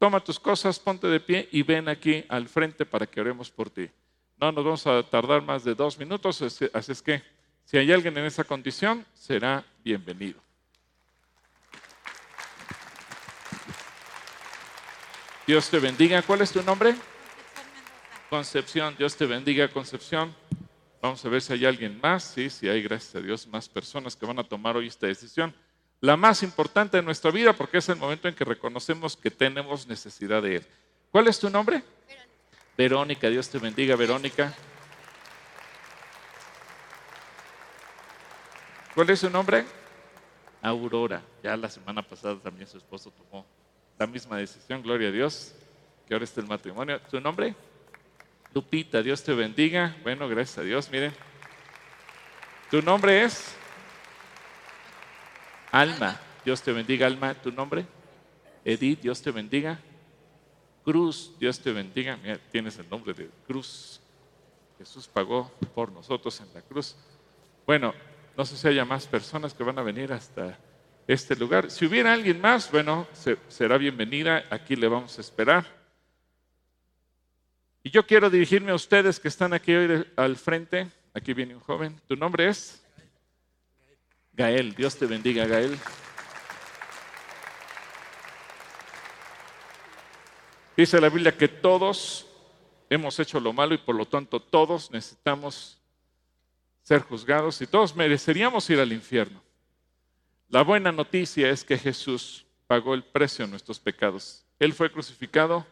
toma tus cosas, ponte de pie y ven aquí al frente para que oremos por ti. No nos vamos a tardar más de dos minutos, así es que si hay alguien en esa condición, será bienvenido. Dios te bendiga. ¿Cuál es tu nombre? Concepción. Dios te bendiga, Concepción. Vamos a ver si hay alguien más. Sí, sí hay, gracias a Dios, más personas que van a tomar hoy esta decisión la más importante de nuestra vida porque es el momento en que reconocemos que tenemos necesidad de Él. ¿Cuál es tu nombre? Verónica. Verónica, Dios te bendiga, Verónica. ¿Cuál es su nombre? Aurora. Ya la semana pasada también su esposo tomó la misma decisión, gloria a Dios, que ahora está el matrimonio. ¿Tu nombre? Lupita, Dios te bendiga. Bueno, gracias a Dios, miren. ¿Tu nombre es? Alma, Dios te bendiga, Alma, tu nombre. Edith, Dios te bendiga. Cruz, Dios te bendiga. Mira, tienes el nombre de Cruz. Jesús pagó por nosotros en la cruz. Bueno, no sé si haya más personas que van a venir hasta este lugar. Si hubiera alguien más, bueno, será bienvenida. Aquí le vamos a esperar. Y yo quiero dirigirme a ustedes que están aquí hoy al frente. Aquí viene un joven. ¿Tu nombre es? Gael. Dios te bendiga, Gael. Dice la Biblia que todos hemos hecho lo malo y por lo tanto todos necesitamos ser juzgados y todos mereceríamos ir al infierno. La buena noticia es que Jesús pagó el precio de nuestros pecados. Él fue crucificado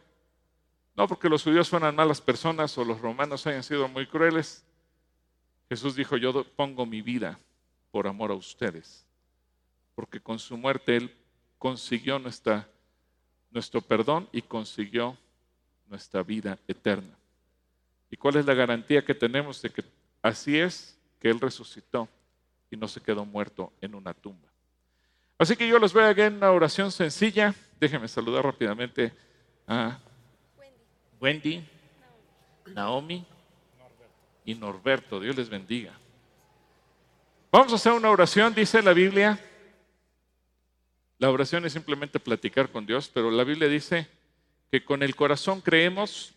no porque los judíos fueran malas personas o los romanos hayan sido muy crueles. Jesús dijo, yo pongo mi vida por amor a ustedes, porque con su muerte Él consiguió nuestra, nuestro perdón y consiguió nuestra vida eterna. ¿Y cuál es la garantía que tenemos de que así es que Él resucitó y no se quedó muerto en una tumba? Así que yo les voy a dar una oración sencilla. Déjenme saludar rápidamente a Wendy, Naomi y Norberto. Dios les bendiga. Vamos a hacer una oración, dice la Biblia. La oración es simplemente platicar con Dios, pero la Biblia dice que con el corazón creemos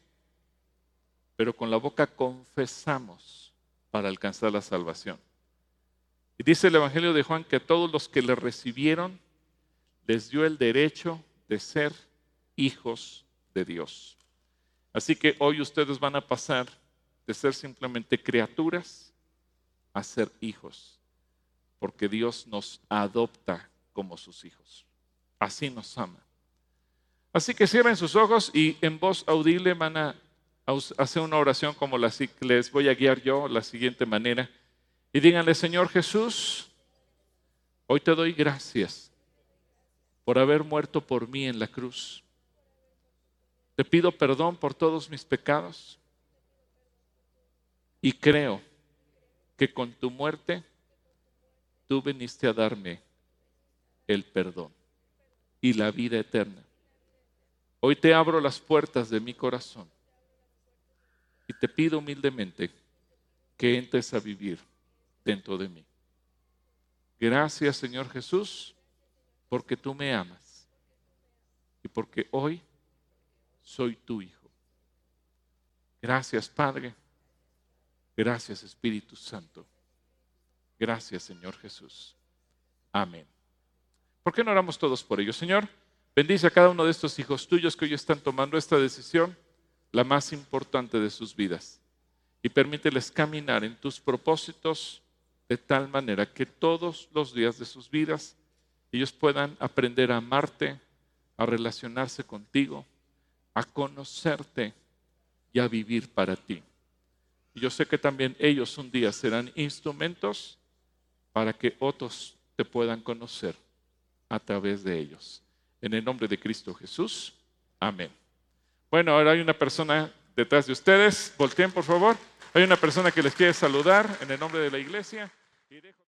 pero con la boca confesamos para alcanzar la salvación. Y dice el Evangelio de Juan que a todos los que le recibieron les dio el derecho de ser hijos de Dios. Así que hoy ustedes van a pasar de ser simplemente criaturas a ser hijos, porque Dios nos adopta como sus hijos. Así nos ama. Así que cierren sus ojos y en voz audible van a hacer una oración como la les voy a guiar yo, la siguiente manera. Y díganle, Señor Jesús, hoy te doy gracias por haber muerto por mí en la cruz. Te pido perdón por todos mis pecados y creo que con tu muerte tú viniste a darme el perdón y la vida eterna. Hoy te abro las puertas de mi corazón y te pido humildemente que entres a vivir dentro de mí. Gracias Señor Jesús, porque tú me amas y porque hoy soy tu Hijo. Gracias Padre, gracias Espíritu Santo, gracias Señor Jesús. Amén. ¿Por qué no oramos todos por ellos? Señor, bendice a cada uno de estos hijos tuyos que hoy están tomando esta decisión, la más importante de sus vidas, y permíteles caminar en tus propósitos de tal manera que todos los días de sus vidas ellos puedan aprender a amarte, a relacionarse contigo, a conocerte y a vivir para ti. Y yo sé que también ellos un día serán instrumentos para que otros te puedan conocer a través de ellos. En el nombre de Cristo Jesús. Amén. Bueno, ahora hay una persona detrás de ustedes. Volteen, por favor. Hay una persona que les quiere saludar en el nombre de la iglesia.